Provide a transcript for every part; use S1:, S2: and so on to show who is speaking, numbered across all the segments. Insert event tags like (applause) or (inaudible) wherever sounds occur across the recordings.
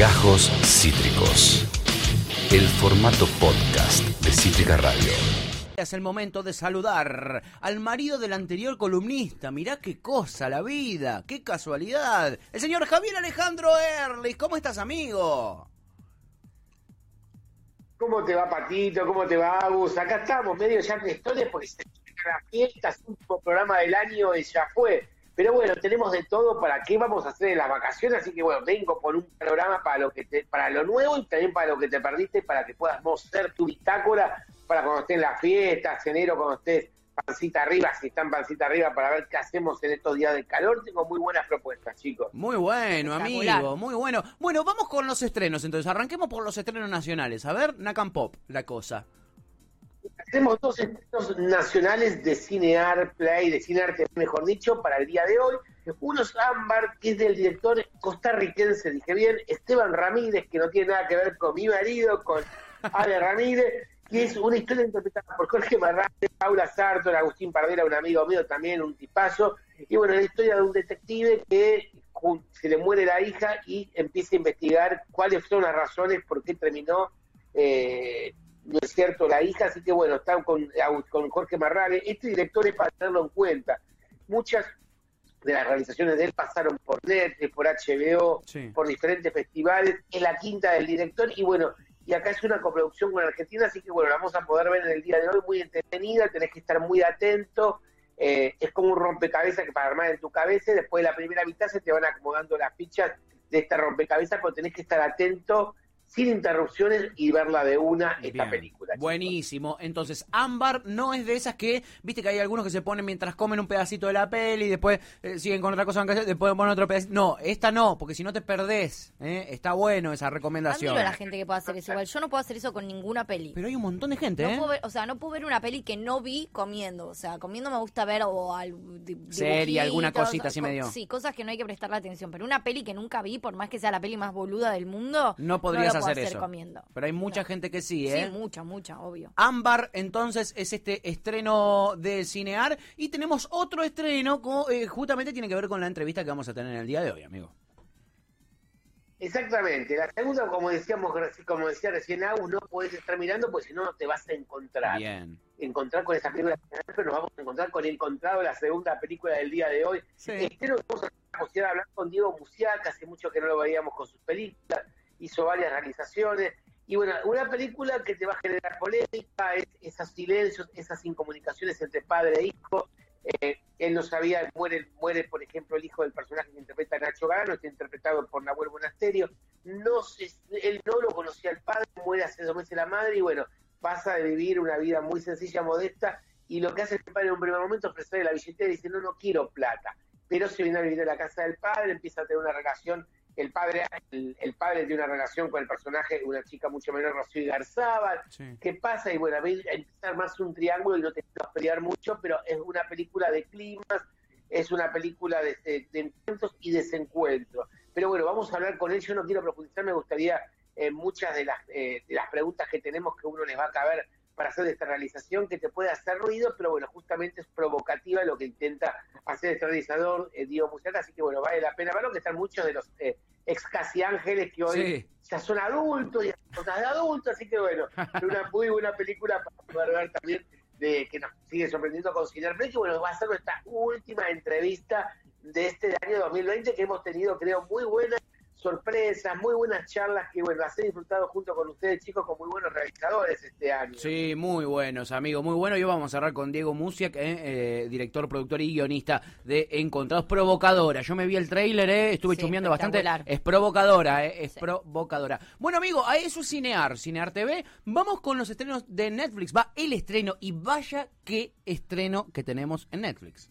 S1: Gajos Cítricos. El formato podcast de Cítrica Radio.
S2: Es el momento de saludar al marido del anterior columnista. Mirá qué cosa la vida, qué casualidad. El señor Javier Alejandro Erlich. ¿Cómo estás, amigo?
S3: ¿Cómo te va, Patito? ¿Cómo te va, Agus? Acá estamos, medio ya de porque se la fiesta, es último programa del año y ya fue. Pero bueno, tenemos de todo para qué vamos a hacer en las vacaciones, así que bueno, vengo por un programa para lo que te, para lo nuevo y también para lo que te perdiste, para que puedas mostrar tu bitácora para cuando estés en las fiestas, enero, cuando estés pancita arriba, si están pancita arriba, para ver qué hacemos en estos días de calor. Tengo muy buenas propuestas, chicos.
S2: Muy bueno, amigo, muy bueno. Bueno, vamos con los estrenos, entonces arranquemos por los estrenos nacionales. A ver, Nakam Pop, la cosa.
S3: Tenemos dos estrenos nacionales de Cinear Play, de Cinearte, mejor dicho, para el día de hoy. Uno es Ámbar, que es del director costarricense, dije bien, Esteban Ramírez, que no tiene nada que ver con mi marido, con Ale Ramírez, y es una historia interpretada por Jorge Marrante, Paula Sartor, Agustín Pardera, un amigo mío también, un tipazo. Y bueno, la historia de un detective que se le muere la hija y empieza a investigar cuáles son las razones por qué terminó eh, no es cierto, la hija, así que bueno, están con, con Jorge Marrale. Este director es para tenerlo en cuenta. Muchas de las realizaciones de él pasaron por Netflix, por HBO, por diferentes festivales. Es la quinta del director y bueno, y acá es una coproducción con Argentina, así que bueno, la vamos a poder ver en el día de hoy muy entretenida, tenés que estar muy atento. Eh, es como un rompecabezas que para armar en tu cabeza, después de la primera mitad se te van acomodando las fichas de esta rompecabezas, pero tenés que estar atento sin interrupciones y verla de una esta película.
S2: Buenísimo. Entonces, Ámbar no es de esas que, viste que hay algunos que se ponen mientras comen un pedacito de la peli y después eh, siguen con otra cosa, después ponen otro pedacito. No, esta no, porque si no te perdés. ¿eh? Está bueno esa recomendación.
S4: Admiro a la gente que puede hacer eso. Igual yo no puedo hacer eso con ninguna peli.
S2: Pero hay un montón de gente, ¿eh?
S4: o sea, no puedo ver una peli que no vi comiendo. O sea, comiendo me gusta ver o al
S2: serie, alguna cosita así medio.
S4: Sí, cosas que no hay que prestarle atención. Pero una peli que nunca vi, por más que sea la peli más boluda del mundo,
S2: no podrías
S4: hacer,
S2: eso.
S4: Comiendo.
S2: Pero hay mucha gente que sí, ¿eh?
S4: Sí, mucha, mucha, obvio.
S2: Ámbar, entonces, es este estreno de Cinear. Y tenemos otro estreno, que eh, justamente tiene que ver con la entrevista que vamos a tener en el día de hoy, amigo.
S3: Exactamente. La segunda, como decíamos, como decía recién Agus, no puedes estar mirando porque si no, no te vas a encontrar.
S2: Bien.
S3: Encontrar con esa película, pero nos vamos a encontrar con Encontrado, la segunda película del día de hoy. Sí. Este vamos a hablar con Diego Musiaca, hace mucho que no lo veíamos con sus películas, hizo varias realizaciones. Y bueno, una película que te va a generar polémica, es, esos silencios, esas incomunicaciones entre padre e hijo. Eh, él no sabía, muere, muere, por ejemplo, el hijo del personaje que interpreta Nacho Garano, está interpretado por Nahuel Monasterio. No se, él no lo conocía al padre, muere hace dos meses la madre y bueno, pasa de vivir una vida muy sencilla, modesta. Y lo que hace el padre en un primer momento es ofrecerle la billetera y dice, no, no quiero plata. Pero se viene a vivir a la casa del padre, empieza a tener una relación el padre, el, padre tiene una relación con el personaje, una chica mucho menor, Rocío Garzábal. ¿Qué pasa? Y bueno, empieza a armarse un triángulo y no te a pelear mucho, pero es una película de climas, es una película de, encuentros y desencuentros. Pero bueno, vamos a hablar con él. Yo no quiero profundizar, me gustaría eh, muchas de las, eh, de las preguntas que tenemos que uno les va a caber para hacer esta realización que te puede hacer ruido, pero bueno, justamente es provocativa lo que intenta hacer este realizador eh, Diego Musiata, así que bueno, vale la pena verlo, que están muchos de los eh, ex casi ángeles que hoy ya son adultos y cosas de adultos, así que bueno, (laughs) una muy buena película para poder ver también de que nos sigue sorprendiendo con Cinear Play, que bueno, va a ser nuestra última entrevista de este año 2020 que hemos tenido, creo, muy buena sorpresas, muy buenas charlas que, bueno, las he disfrutado junto con ustedes, chicos, con muy buenos realizadores este año.
S2: Sí, muy buenos, amigo, muy bueno. Y vamos a cerrar con Diego Musiak, eh, eh, director, productor y guionista de Encontrados Provocadora. Yo me vi el tráiler, eh, estuve chumeando bastante. Es provocadora, eh, es provocadora. Bueno, amigo, a eso es Cinear, Cinear TV. Vamos con los estrenos de Netflix. Va el estreno y vaya qué estreno que tenemos en Netflix.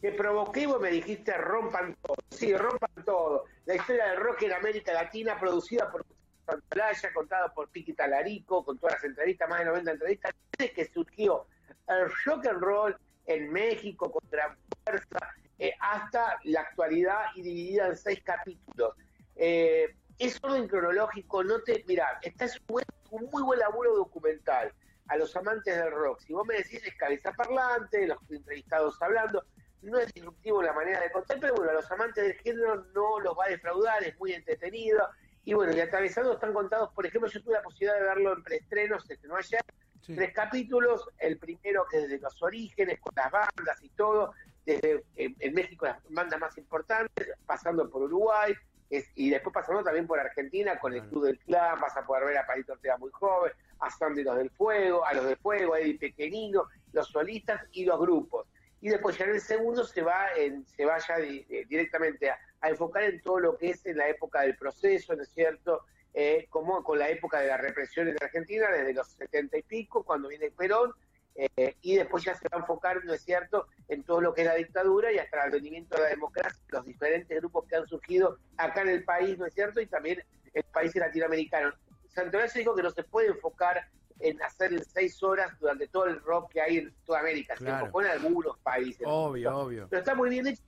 S3: Te provoqué vos me dijiste rompan todo. Sí, rompan todo. La historia del rock en América Latina, producida por Santolaya, contada por Piqui Talarico, con todas las entrevistas, más de 90 entrevistas, desde que surgió el rock and roll en México contra fuerza, eh, hasta la actualidad y dividida en seis capítulos. Eh, es orden cronológico, no te. Mira, está es un, un muy buen laburo documental a los amantes del rock. Si vos me decís es cabeza parlante, los entrevistados hablando, no es disruptivo la manera de contar, pero bueno, a los amantes del género no los va a defraudar, es muy entretenido. Y bueno, y atravesando están contados, por ejemplo, yo tuve la posibilidad de verlo en preestrenos, se estrenó ayer, tres capítulos, el primero que desde los orígenes, con las bandas y todo, desde en, México las bandas más importantes, pasando por Uruguay, y después pasando también por Argentina con el Club del Clan, vas a poder ver a Palito Ortega muy joven, a Sandy los del Fuego, a los del Fuego, a Eddie Pequeñino, los solistas y los grupos. Y después ya en el segundo se va en, se vaya directamente a, enfocar en todo lo que es en la época del proceso, ¿no es cierto? Eh, como con la época de la represión en Argentina, desde los setenta y pico, cuando viene Perón, eh, y después ya se va a enfocar, ¿no es cierto?, en todo lo que es la dictadura y hasta el advenimiento de la democracia, los diferentes grupos que han surgido acá en el país, ¿no es cierto?, y también en países latinoamericanos. Santoral dijo que no se puede enfocar en hacer seis horas durante todo el rock que hay en toda América, se enfocó en algunos países.
S2: Obvio, obvio.
S3: Pero está muy bien hecho,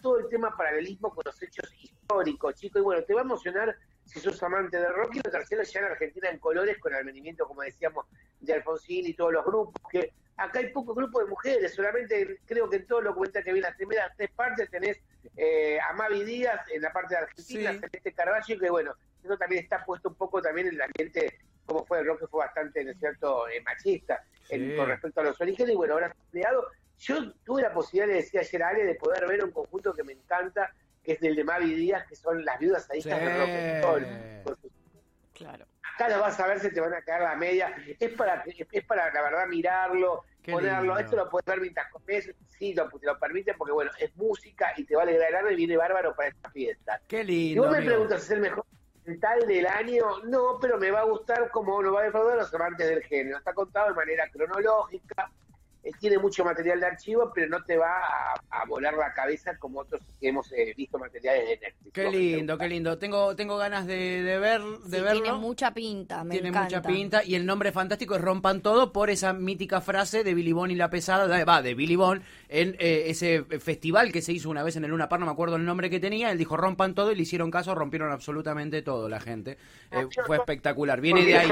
S3: todo el tema paralelismo con los hechos históricos, chicos, y bueno, te va a emocionar si sos amante de rock, y lo tercero ya en Argentina en colores, con el advenimiento, como decíamos, de Alfonsín y todos los grupos, que acá hay pocos grupos de mujeres, solamente creo que en todo lo cuenta que vi las primeras tres partes tenés eh, a Mavi Díaz en la parte de Argentina, Celeste Carvalho, que bueno, eso también está puesto un poco también en el ambiente, como fue el rock, que fue bastante, ¿no es cierto?, eh, machista con respecto a los orígenes, y bueno, ahora creado. Yo tuve la posibilidad, le decía ayer a Ale, de poder ver un conjunto que me encanta, que es del de Mavi Díaz, que son las viudas adictas de rock Claro. Acá lo vas a ver, se te van a caer la media. Es para, es para la verdad, mirarlo, ponerlo. Esto lo puedes ver mientras comes, sí, lo, te lo permiten, porque bueno, es música y te va a alegrar el alma y viene bárbaro para esta fiesta.
S2: Qué lindo.
S3: Si vos me preguntas si es el mejor tal del año, no, pero me va a gustar como lo va a defraudar los amantes del género. Está contado de manera cronológica, eh, tiene mucho material de archivo, pero no te va a, volar la cabeza como otros que hemos eh, visto materiales de Netflix.
S2: Qué lindo, qué lindo. Tengo tengo ganas de, ver de verlo.
S4: Tiene mucha pinta, me
S2: Tiene mucha pinta y el nombre fantástico es Rompan Todo por esa mítica frase de Billy Bond y la pesada, va, de Billy Bond en eh, ese festival que se hizo una vez en el Luna Par, no me acuerdo el nombre que tenía, él dijo Rompan Todo y le hicieron caso, rompieron absolutamente todo la gente. fue espectacular. Viene de ahí.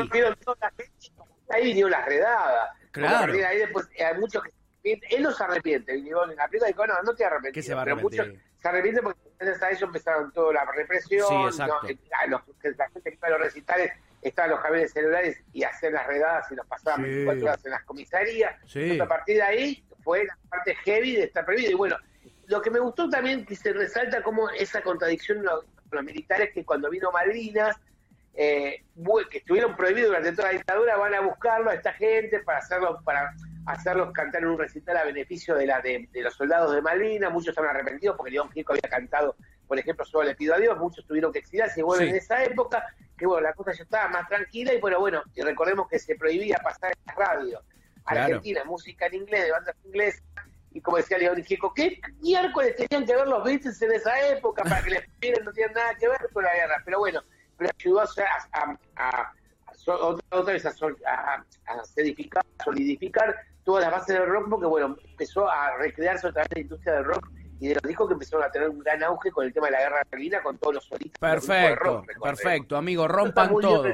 S3: Ahí vino la redada Claro. ahí después hay muchos que él no se arrepiente, digo, en la película dijo, no, no te arrepientes.
S2: se va a
S3: pero muchos se arrepienten porque gracias a eso empezaron toda la represión,
S2: sí, ¿no?
S3: Eh, los, la gente que iba a los recitales estaban los camiones celulares y hacían las redadas y los pasaban 24 horas en las comisarías. a partir de ahí fue la parte heavy de estar prohibido. Y bueno, lo que me gustó también que se resalta como esa contradicción los, los militares que cuando vino Malvinas eh, que estuvieron prohibidos durante toda la dictadura, van a buscarlo a esta gente para hacerlo, para hacerlos cantar en un recital a beneficio de la de, los soldados de Malvinas, muchos estaban arrepentidos porque León Gieco había cantado, por ejemplo, solo le pido a Dios, muchos tuvieron que exiliarse y bueno, en esa época, que bueno, la cosa ya estaba más tranquila y bueno, bueno, y recordemos que se prohibía pasar en la radio Argentina, música en inglés, de bandas inglesas, y como decía León Gieco, ¿qué miércoles tenían que ver los Beatles en esa época para que les (laughs) pidieran? No tienen nada que ver con la guerra, pero bueno, ayudó a, otra vez a, solidificar, solidificar todas las bases del rock, porque bueno, empezó a recrearse otra vez la industria del rock y de los discos que empezaron a tener un gran auge con el tema de la guerra carlina, con todos los solistas.
S2: Perfecto, perfecto, amigo, rompan todo.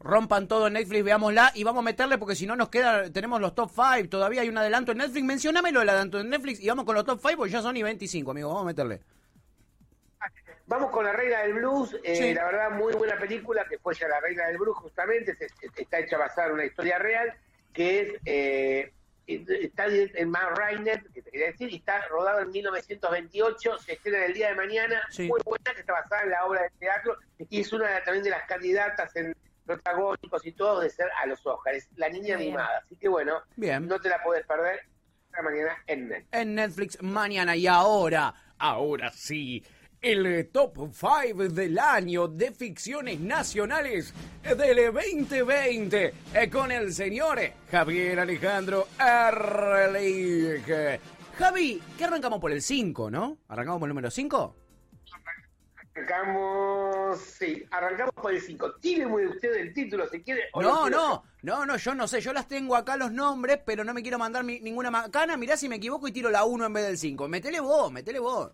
S2: Rompan todo en Netflix, veámosla y vamos a meterle porque si no nos queda, tenemos los top 5, todavía hay un adelanto en Netflix, mencionámelo el adelanto en Netflix y vamos con los top 5 porque ya son y 25, amigo, vamos a meterle.
S3: Vamos con La Reina del Blues, eh, la verdad muy buena película, que fue ya La Reina del Blues justamente, está hecha basada en una historia real, que es, eh, está en Matt Reiner, que te quería decir, y está rodado en 1928, se estrena el día de mañana, muy buena, que está basada en la obra de teatro, y es una también de las candidatas en protagónicos y todo de ser a los Oscars, la niña animada, así que bueno, no te la puedes perder mañana en Netflix.
S2: En Netflix mañana y ahora, ahora sí el top 5 del año de ficciones nacionales del 2020 eh, con el señor Javier Alejandro Erlich. Javi, ¿qué arrancamos por el 5, no? ¿Arrancamos por el número 5?
S3: Arrancamos, sí, arrancamos por el 5. Tiene usted el título si quiere.
S2: no, no, no, no, yo no sé, yo las tengo acá los nombres, pero no me quiero mandar ninguna macana. Mirá si me equivoco y tiro la 1 en vez del 5. Metele vos, metele vos.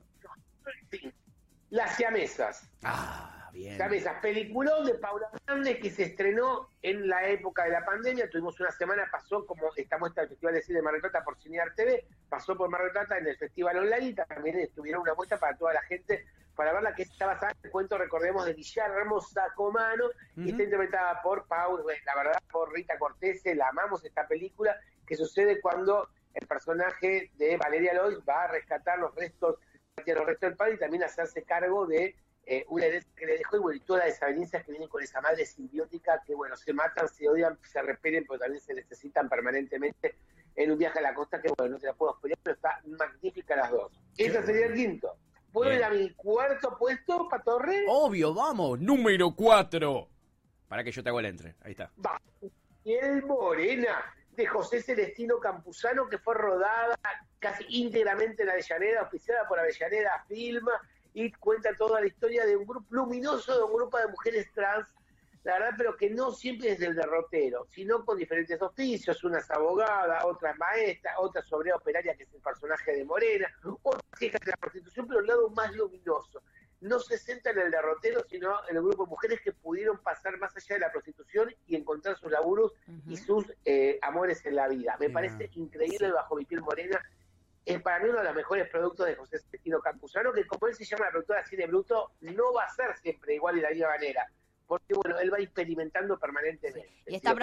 S3: Las siamesas.
S2: Ah,
S3: bien. ¿Sabes? Esa peliculón de Paula Hernández que se estrenó en la época de la pandemia. Tuvimos una semana, pasó como esta muestra del Festival de Cine de Mar del Plata por Cinear TV, pasó por Mar del Plata en el Festival Online y también estuvieron una muestra para toda la gente para verla que está basada en el cuento, recordemos, de Guillermo Sacomano, y está interpretada por Paul, la verdad, por Rita Cortés, la amamos esta película, que sucede cuando el personaje de Valeria Lois va a rescatar los restos, los restos del padre y también hacerse cargo de eh, una herencia que le dejó y bueno, todas las desavenencias que vienen con esa madre simbiótica que bueno, se matan, se odian, se repelen, pero también se necesitan permanentemente en un viaje a la costa que bueno, no te la puedo explicar, pero está magnífica las dos. Ese sería el quinto. ¿Puedo ir a mi cuarto puesto, Patorre?
S2: Obvio, vamos. Número cuatro. Para que yo te hago el entre. Ahí está.
S3: Va. el Morena, de José Celestino Campuzano, que fue rodada casi íntegramente en Avellaneda, oficiada por Avellaneda Filma, y cuenta toda la historia de un grupo luminoso, de un grupo de mujeres trans la verdad, pero que no siempre es del derrotero, sino con diferentes oficios, unas abogadas, otras maestras, otra sobre operaria que es el personaje de Morena, otras hijas de la prostitución, pero el lado más luminoso. No se centra en el derrotero, sino en el grupo de mujeres que pudieron pasar más allá de la prostitución y encontrar sus laburos y sus eh, amores en la vida. Me parece increíble bajo mi piel morena. Es para mí uno de los mejores productos de José Celestino Campuzano, que como él se llama la productora de cine bruto, no va a ser siempre igual de la misma manera porque bueno, él va experimentando permanentemente. Y está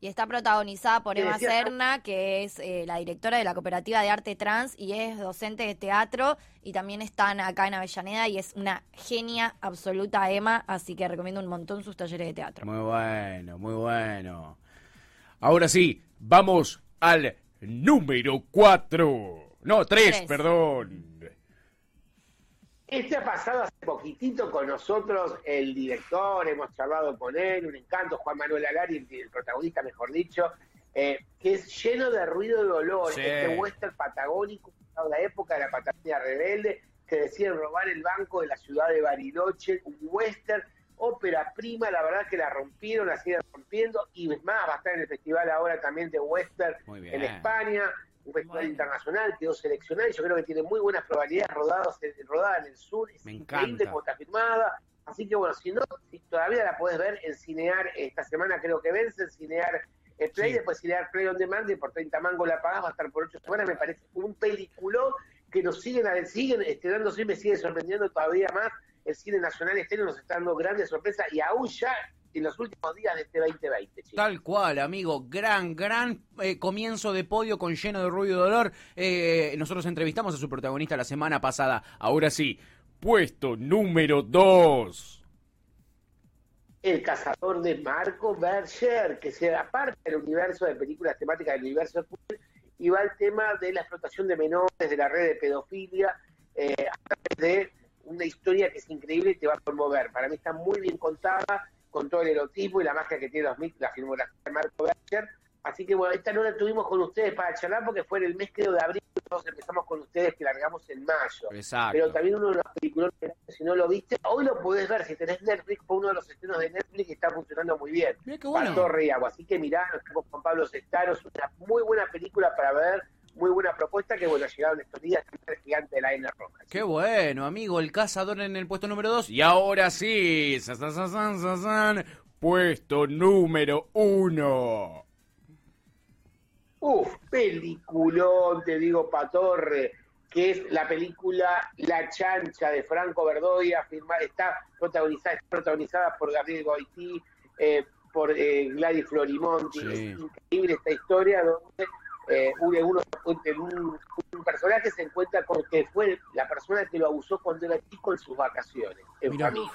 S4: Y está protagonizada por Eva Serna, que es eh, la directora de la Cooperativa de Arte Trans y es docente de teatro. Y también están acá en Avellaneda y es una genia absoluta, Emma. Así que recomiendo un montón sus talleres de teatro.
S2: Muy bueno, muy bueno. Ahora sí, vamos al número 4. No, 3, perdón.
S3: Este ha pasado hace poquitito con nosotros el director, hemos charlado con él, un encanto, Juan Manuel Alari, el protagonista, mejor dicho, eh, que es lleno de ruido y dolor. Este western patagónico, de la época de la Patagonia Rebelde, que deciden robar el banco de la ciudad de Bariloche, un western, ópera prima, la verdad que la rompieron, la siguen rompiendo, y más, va a estar en el festival ahora también de western en España un festival internacional, quedó seleccionado y yo creo que tiene muy buenas probabilidades rodadas, rodada en el sur, es increíble como está firmada. Así que bueno, si no, si todavía la puedes ver en Cinear, esta semana creo que vence, en Cinear el Play, después Cinear Play on Demand y por 30 mangos la pagas, va a estar por 8 semanas, me parece un peliculón que nos siguen, siguen estrenándose y me sigue sorprendiendo todavía más. El cine nacional este nos está dando grandes sorpresas y aún ya en los últimos días de este 2020.
S2: Tal cual, amigo. Gran, gran eh, comienzo de podio con lleno de ruido y dolor. Eh, nosotros entrevistamos a su protagonista la semana pasada. Ahora sí, puesto número 2.
S3: El cazador de Marco Berger, que se aparte del universo de películas temáticas del universo de y va al tema de la explotación de menores, de la red de pedofilia, eh, a través de una historia que es increíble y te va a conmover. Para mí está muy bien contada, con todo el erotismo y la magia que tiene los la filmografía de Marco Berger. Así que bueno, esta no la tuvimos con ustedes para charlar porque fue en el mes creo de abril, nosotros empezamos con ustedes que largamos en mayo.
S2: Exacto.
S3: Pero también uno de los películas, si no lo viste, hoy lo podés ver, si tenés Netflix, fue uno de los estrenos de Netflix que está funcionando muy bien.
S2: Mira qué bueno.
S3: Así que mirá, estamos con Pablo Sestaro, es una muy buena película para ver muy buena propuesta que, bueno, llegaron estos días el gigante de la N roja.
S2: Qué bueno, amigo, el cazador en el puesto número 2. Y ahora sí, puesto número 1.
S3: Uf, peliculón, te digo, Patorre, que es la película La Chancha de Franco Verdoya, está protagonizada, protagonizada por Gabriel Goití, eh, por eh, Gladys Florimonti. Es increíble esta historia donde eh, un, un, personaje se encuentra con que fue la persona que lo abusó cuando era chico en sus vacaciones, en familia.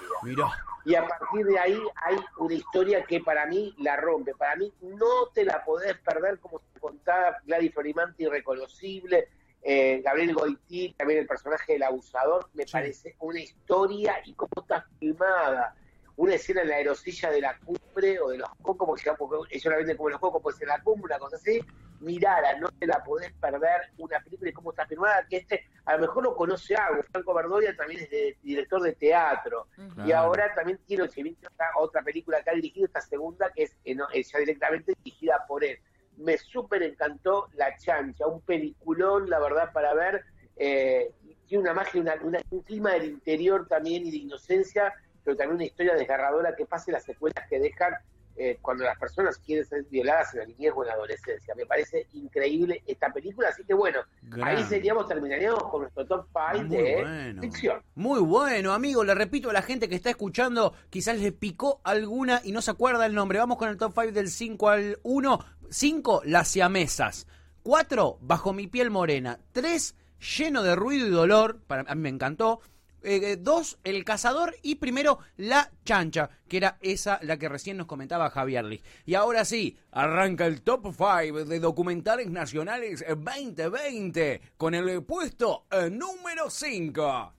S3: Y a partir de ahí hay una historia que para mí la rompe. Para mí no te la podés perder como se contaba Gladys Florimanti, irreconocible. Eh, Gabriel Goití, también el personaje del abusador, me parece una historia y cómo está filmada una escena en la aerosilla de la cumbre o de los cocos, porque ellos la venden como los cocos, puede ser la cumbre, una cosa así, mirala, no te la podés perder, una película y cómo está filmada, que este a lo mejor lo conoce algo, Franco Verdoya también es director de teatro, y ahora también tiene otra película que ha dirigido, esta segunda, que es, eh, ya directamente dirigida por él. Me súper encantó La Chancha, un peliculón, la verdad, para ver, eh, tiene una magia, un clima del interior también y de inocencia, pero también una historia desgarradora que pase las secuelas que dejan eh, cuando las personas quieren ser violadas en la niñez o en la adolescencia. Me parece increíble esta película, así que bueno, ahí seríamos, terminaríamos con nuestro top 5 de ficción.
S2: Muy bueno, amigo, le repito a la gente que está escuchando, quizás le picó alguna y no se acuerda el nombre. Vamos con el top 5 del 5 al 1. 5, Las siamesas. 4, Bajo mi piel morena. 3, Lleno de ruido y dolor, para a mí me encantó. Eh, dos, el cazador y primero la chancha, que era esa la que recién nos comentaba Javier Lee. Y ahora sí, arranca el top 5 de documentales nacionales 2020 con el puesto eh, número 5.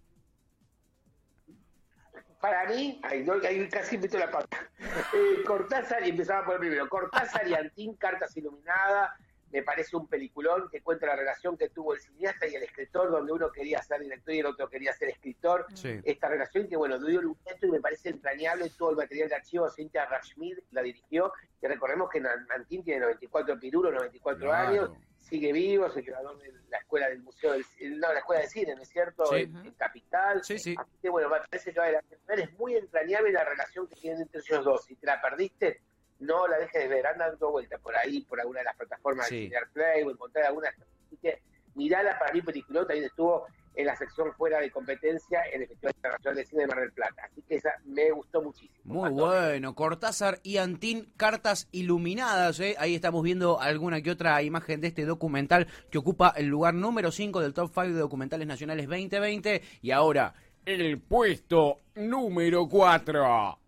S3: Para mí, ahí, casi meto la pata. (laughs) Eh, Cortázar, y empezaba por el primero, Cortázar y Antín, Cartas Iluminadas, me parece un peliculón que cuenta la relación que tuvo el cineasta y el escritor, donde uno quería ser director y el otro quería ser escritor. Esta relación que, bueno, dio un y me parece entrañable todo el material de archivo. Cynthia Rashmid la dirigió, que recordemos que Nantín tiene 94 pirulos, 94 años, sigue vivo, es el creador de la escuela del museo, del, no, la escuela de cine, ¿no es cierto? En, Capital. Sí, sí. Así que, bueno, me parece que es muy entrañable la relación que tienen entre ellos dos. Si te la perdiste, no la dejes de ver, anda dando vueltas por ahí, por alguna de las plataformas de Cinear Play o encontrar alguna. Así que mirala para mí, película, también estuvo en la sección fuera de competencia en el Festival Internacional de Cine de Mar del Plata. Así que esa me gustó muchísimo.
S2: Muy bueno. Cortázar y Antín, cartas iluminadas. ¿eh? Ahí estamos viendo alguna que otra imagen de este documental que ocupa el lugar número 5 del Top 5 de documentales nacionales 2020. Y ahora, el puesto número 4.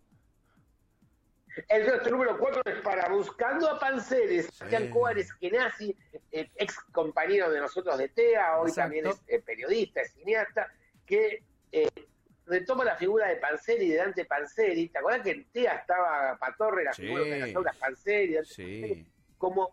S3: El nuestro número 4 es para Buscando a Panceres, Sebastián que nazi, eh, ex compañero de nosotros de TEA, hoy también es eh, periodista, es cineasta, que eh, retoma la figura de Panzeri, de Dante Panzeri. ¿Te acuerdas que en TEA estaba Patorre, la figura de las aulas Panzeri? Como,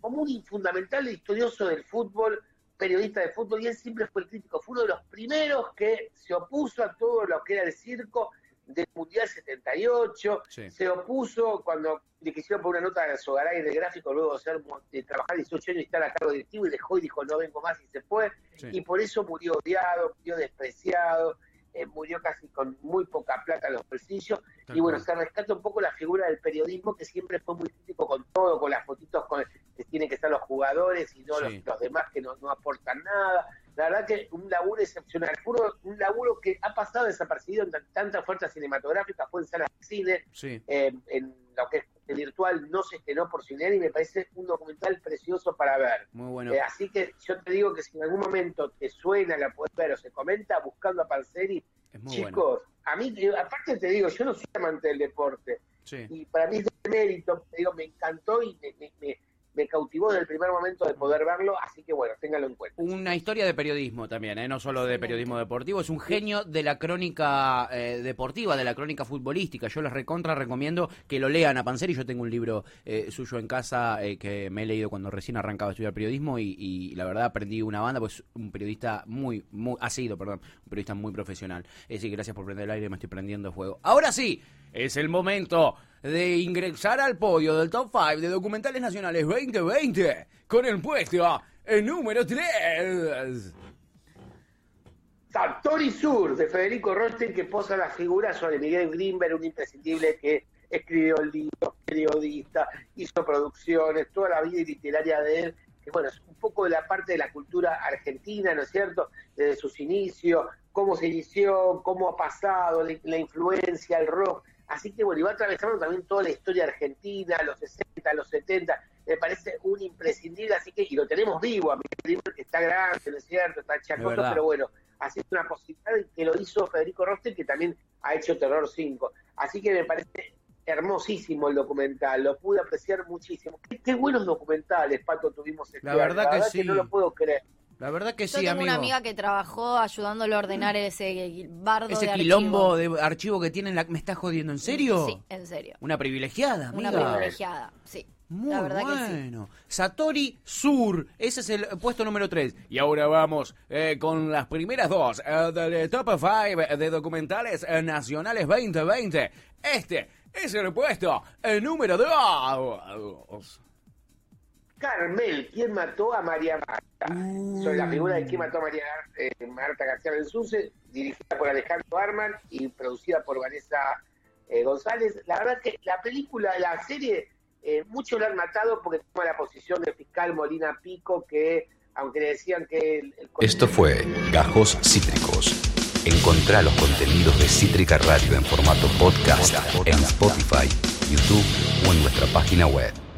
S3: como un fundamental estudioso del fútbol, periodista de fútbol, y él siempre fue el crítico. Fue uno de los primeros que se opuso a todo lo que era el circo del Mundial 78, se opuso cuando le quisieron poner una nota de Sogaray de gráfico, luego de, ser, de trabajar 18 años y estar a cargo directivo, y dejó y dijo no vengo más y se fue, y por eso murió odiado, murió despreciado, eh, murió casi con muy poca plata en los bolsillos, y bueno, se rescata un poco la figura del periodismo que siempre fue muy crítico con todo, con las fotitos con, que tienen que estar los jugadores y no los, demás que no, no aportan nada la verdad que un laburo excepcional, un laburo que ha pasado desapercibido en tantas fuerzas cinematográficas, pueden ser de cine, eh, en lo que es virtual no se estrenó por cine y me parece un documental precioso para ver.
S2: Muy bueno.
S3: Eh, así que yo te digo que si en algún momento te suena, la puedes ver o se comenta buscando a Parceri, chicos, a mí, aparte te digo, yo no soy amante del deporte. Y para mí es de mérito, te digo, me encantó y me me cautivó desde el primer momento de poder verlo, así que bueno, téngalo en cuenta.
S2: Una historia de periodismo también, ¿eh? no solo de periodismo deportivo, es un genio de la crónica eh, deportiva, de la crónica futbolística. Yo les recontra recomiendo que lo lean a Panseri. Yo tengo un libro eh, suyo en casa eh, que me he leído cuando recién arrancaba a estudiar periodismo y, la verdad aprendí una banda, pues un periodista muy, muy, ha sido, perdón, un periodista muy profesional. Es decir, gracias por prender el aire, me estoy prendiendo fuego. Ahora sí, es el momento de ingresar al podio del Top 5 de documentales nacionales 2020 con el puesto el número 3.
S3: Sartori Sur de Federico Rosten que posa la figura sobre Miguel Grimberg, un imprescindible que escribió el libro, periodista, hizo producciones, toda la vida literaria de él, que bueno, es un poco de la parte de la cultura argentina, ¿no es cierto? Desde sus inicios, cómo se inició, cómo ha pasado, la influencia, el rock, Así que bueno, y va atravesando también toda la historia argentina, los 60, los 70, me parece un imprescindible, así que, y lo tenemos vivo, a mi que está grande, ¿no es cierto? Está chacoso, pero bueno, así es una posibilidad que lo hizo Federico Roster, que también ha hecho Terror 5. Así que me parece hermosísimo el documental, lo pude apreciar muchísimo. Qué, buenos documentales, Pato, tuvimos
S2: este La verdad, que sí.
S3: no lo puedo creer.
S2: La verdad que
S4: sí,
S2: Yo
S4: tengo una amiga que trabajó ayudándole a ordenar ese bardo
S2: ese quilombo de archivo que tiene la... ¿Me estás jodiendo? ¿En serio?
S4: Sí, en serio.
S2: Una privilegiada, amiga.
S4: Una privilegiada, sí.
S2: Muy la verdad bueno. Que sí. Satori Sur, ese es el puesto número 3. Y ahora vamos eh, con las primeras dos eh, del Top 5 de documentales eh, nacionales 2020. Este es el puesto el número 2.
S3: Carmel, ¿quién mató a María Marta? Sobre la figura de quién mató a María eh, Marta García Benzunce, dirigida por Alejandro Arman y producida por Vanessa eh, González. La verdad que la película, la serie, eh, muchos la han matado porque toma la posición del fiscal Molina Pico, que aunque le decían que...
S1: Esto fue Gajos Cítricos. Encontrá los contenidos de Cítrica Radio en formato podcast en Spotify, YouTube o en nuestra página web.